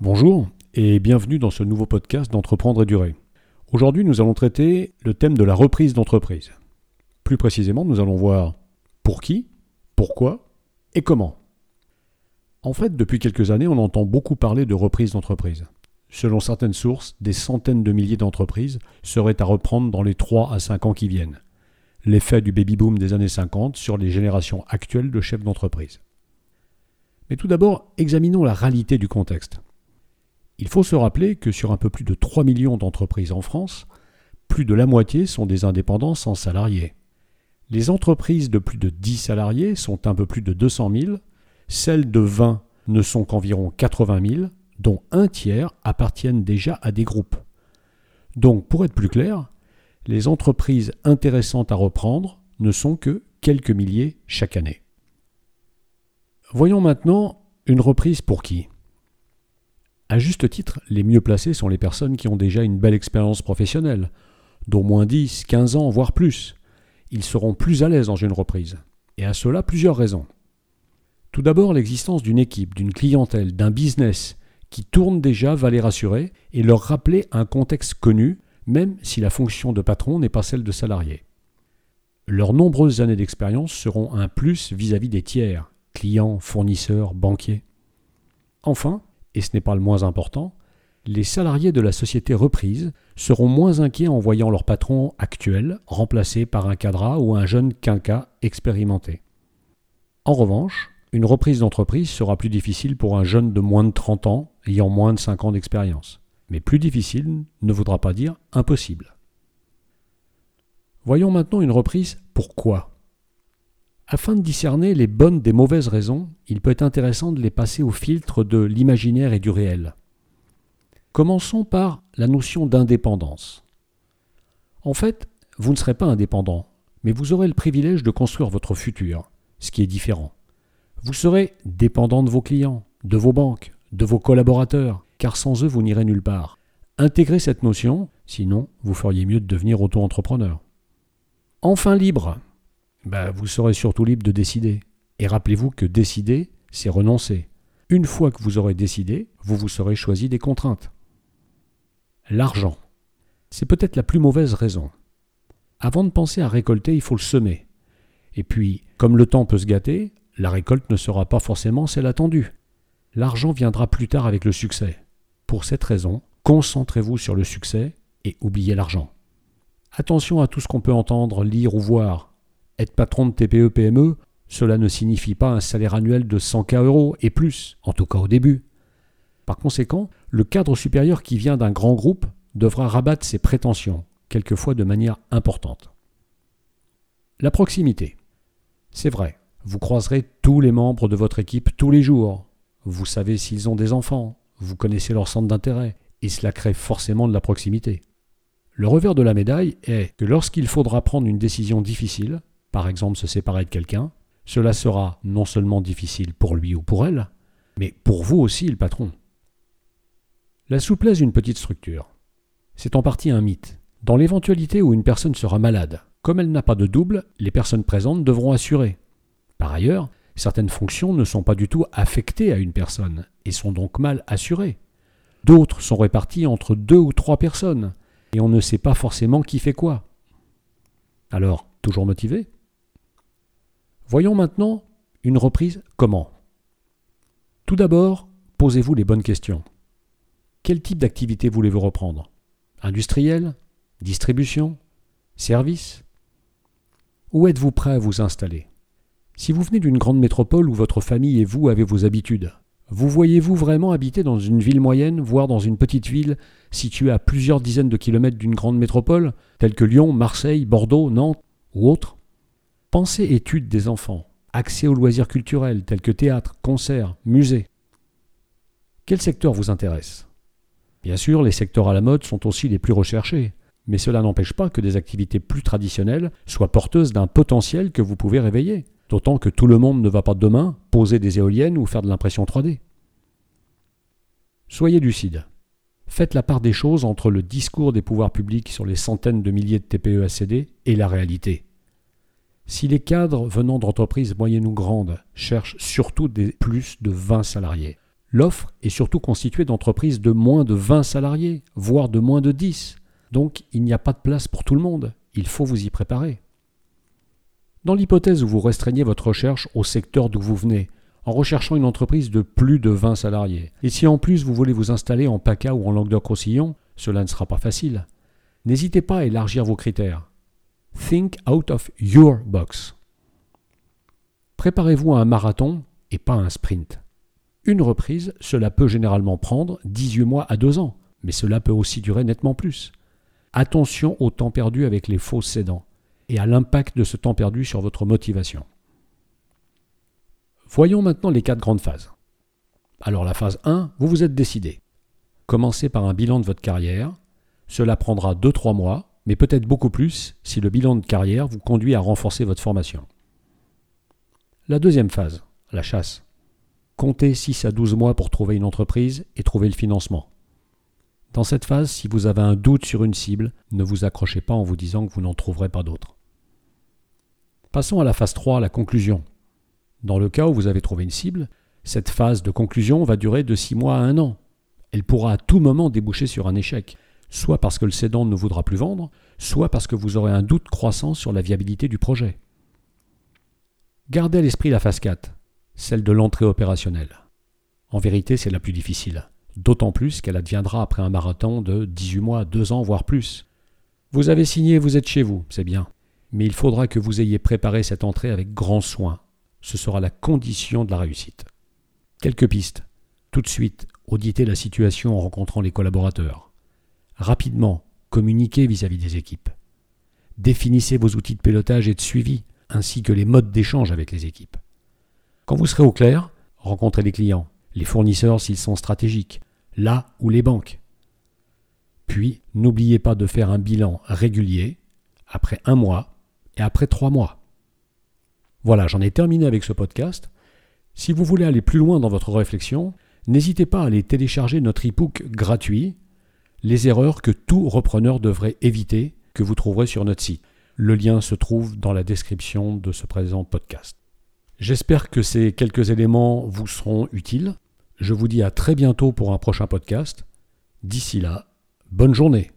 Bonjour et bienvenue dans ce nouveau podcast d'Entreprendre et Durer. Aujourd'hui, nous allons traiter le thème de la reprise d'entreprise. Plus précisément, nous allons voir pour qui, pourquoi et comment. En fait, depuis quelques années, on entend beaucoup parler de reprise d'entreprise. Selon certaines sources, des centaines de milliers d'entreprises seraient à reprendre dans les 3 à 5 ans qui viennent. L'effet du baby-boom des années 50 sur les générations actuelles de chefs d'entreprise. Mais tout d'abord, examinons la réalité du contexte. Il faut se rappeler que sur un peu plus de 3 millions d'entreprises en France, plus de la moitié sont des indépendants sans salariés. Les entreprises de plus de 10 salariés sont un peu plus de 200 000, celles de 20 ne sont qu'environ 80 000, dont un tiers appartiennent déjà à des groupes. Donc, pour être plus clair, les entreprises intéressantes à reprendre ne sont que quelques milliers chaque année. Voyons maintenant une reprise pour qui? À juste titre, les mieux placés sont les personnes qui ont déjà une belle expérience professionnelle, d'au moins 10, 15 ans, voire plus. Ils seront plus à l'aise dans une reprise. Et à cela, plusieurs raisons. Tout d'abord, l'existence d'une équipe, d'une clientèle, d'un business qui tourne déjà va les rassurer et leur rappeler un contexte connu, même si la fonction de patron n'est pas celle de salarié. Leurs nombreuses années d'expérience seront un plus vis-à-vis -vis des tiers, clients, fournisseurs, banquiers. Enfin, et ce n'est pas le moins important, les salariés de la société reprise seront moins inquiets en voyant leur patron actuel remplacé par un cadra ou un jeune quinca expérimenté. En revanche, une reprise d'entreprise sera plus difficile pour un jeune de moins de 30 ans ayant moins de 5 ans d'expérience. Mais plus difficile ne voudra pas dire impossible. Voyons maintenant une reprise pourquoi afin de discerner les bonnes des mauvaises raisons, il peut être intéressant de les passer au filtre de l'imaginaire et du réel. Commençons par la notion d'indépendance. En fait, vous ne serez pas indépendant, mais vous aurez le privilège de construire votre futur, ce qui est différent. Vous serez dépendant de vos clients, de vos banques, de vos collaborateurs, car sans eux vous n'irez nulle part. Intégrez cette notion, sinon vous feriez mieux de devenir auto-entrepreneur. Enfin libre, bah, vous serez surtout libre de décider. Et rappelez-vous que décider, c'est renoncer. Une fois que vous aurez décidé, vous vous serez choisi des contraintes. L'argent. C'est peut-être la plus mauvaise raison. Avant de penser à récolter, il faut le semer. Et puis, comme le temps peut se gâter, la récolte ne sera pas forcément celle attendue. L'argent viendra plus tard avec le succès. Pour cette raison, concentrez-vous sur le succès et oubliez l'argent. Attention à tout ce qu'on peut entendre, lire ou voir. Être patron de TPE-PME, cela ne signifie pas un salaire annuel de 100K euros et plus, en tout cas au début. Par conséquent, le cadre supérieur qui vient d'un grand groupe devra rabattre ses prétentions, quelquefois de manière importante. La proximité. C'est vrai, vous croiserez tous les membres de votre équipe tous les jours. Vous savez s'ils ont des enfants, vous connaissez leur centre d'intérêt, et cela crée forcément de la proximité. Le revers de la médaille est que lorsqu'il faudra prendre une décision difficile, par exemple se séparer de quelqu'un, cela sera non seulement difficile pour lui ou pour elle, mais pour vous aussi le patron. La souplesse d'une petite structure. C'est en partie un mythe. Dans l'éventualité où une personne sera malade, comme elle n'a pas de double, les personnes présentes devront assurer. Par ailleurs, certaines fonctions ne sont pas du tout affectées à une personne et sont donc mal assurées. D'autres sont réparties entre deux ou trois personnes et on ne sait pas forcément qui fait quoi. Alors, toujours motivé? Voyons maintenant une reprise comment. Tout d'abord, posez-vous les bonnes questions. Quel type d'activité voulez-vous reprendre? Industriel? Distribution? Service? Où êtes-vous prêt à vous installer? Si vous venez d'une grande métropole où votre famille et vous avez vos habitudes, vous voyez-vous vraiment habiter dans une ville moyenne, voire dans une petite ville située à plusieurs dizaines de kilomètres d'une grande métropole, telle que Lyon, Marseille, Bordeaux, Nantes ou autres Pensez études des enfants, accès aux loisirs culturels tels que théâtre, concerts, musées. Quel secteur vous intéresse? Bien sûr, les secteurs à la mode sont aussi les plus recherchés, mais cela n'empêche pas que des activités plus traditionnelles soient porteuses d'un potentiel que vous pouvez réveiller, d'autant que tout le monde ne va pas demain poser des éoliennes ou faire de l'impression 3D. Soyez lucide. Faites la part des choses entre le discours des pouvoirs publics sur les centaines de milliers de TPE-ACD et la réalité. Si les cadres venant d'entreprises moyennes ou grandes cherchent surtout des plus de 20 salariés, L'offre est surtout constituée d'entreprises de moins de 20 salariés, voire de moins de 10. Donc il n'y a pas de place pour tout le monde. Il faut vous y préparer. Dans l'hypothèse où vous restreignez votre recherche au secteur d'où vous venez, en recherchant une entreprise de plus de 20 salariés, et si en plus vous voulez vous installer en PACA ou en Languedoc-Roussillon, cela ne sera pas facile. N'hésitez pas à élargir vos critères. Think out of your box. Préparez-vous à un marathon et pas à un sprint. Une reprise, cela peut généralement prendre 18 mois à 2 ans, mais cela peut aussi durer nettement plus. Attention au temps perdu avec les faux cédants et à l'impact de ce temps perdu sur votre motivation. Voyons maintenant les quatre grandes phases. Alors la phase 1, vous vous êtes décidé. Commencez par un bilan de votre carrière. Cela prendra 2-3 mois, mais peut-être beaucoup plus si le bilan de carrière vous conduit à renforcer votre formation. La deuxième phase, la chasse. Comptez 6 à 12 mois pour trouver une entreprise et trouver le financement. Dans cette phase, si vous avez un doute sur une cible, ne vous accrochez pas en vous disant que vous n'en trouverez pas d'autres. Passons à la phase 3, la conclusion. Dans le cas où vous avez trouvé une cible, cette phase de conclusion va durer de 6 mois à 1 an. Elle pourra à tout moment déboucher sur un échec, soit parce que le cédant ne voudra plus vendre, soit parce que vous aurez un doute croissant sur la viabilité du projet. Gardez à l'esprit la phase 4, celle de l'entrée opérationnelle. En vérité, c'est la plus difficile, d'autant plus qu'elle adviendra après un marathon de 18 mois, 2 ans, voire plus. Vous avez signé, vous êtes chez vous, c'est bien. Mais il faudra que vous ayez préparé cette entrée avec grand soin. Ce sera la condition de la réussite. Quelques pistes. Tout de suite, auditez la situation en rencontrant les collaborateurs. Rapidement, communiquez vis-à-vis des équipes. Définissez vos outils de pilotage et de suivi, ainsi que les modes d'échange avec les équipes. Quand vous serez au clair, rencontrez les clients, les fournisseurs s'ils sont stratégiques, là ou les banques. Puis, n'oubliez pas de faire un bilan régulier, après un mois et après trois mois. Voilà, j'en ai terminé avec ce podcast. Si vous voulez aller plus loin dans votre réflexion, n'hésitez pas à aller télécharger notre e-book gratuit, Les erreurs que tout repreneur devrait éviter, que vous trouverez sur notre site. Le lien se trouve dans la description de ce présent podcast. J'espère que ces quelques éléments vous seront utiles. Je vous dis à très bientôt pour un prochain podcast. D'ici là, bonne journée.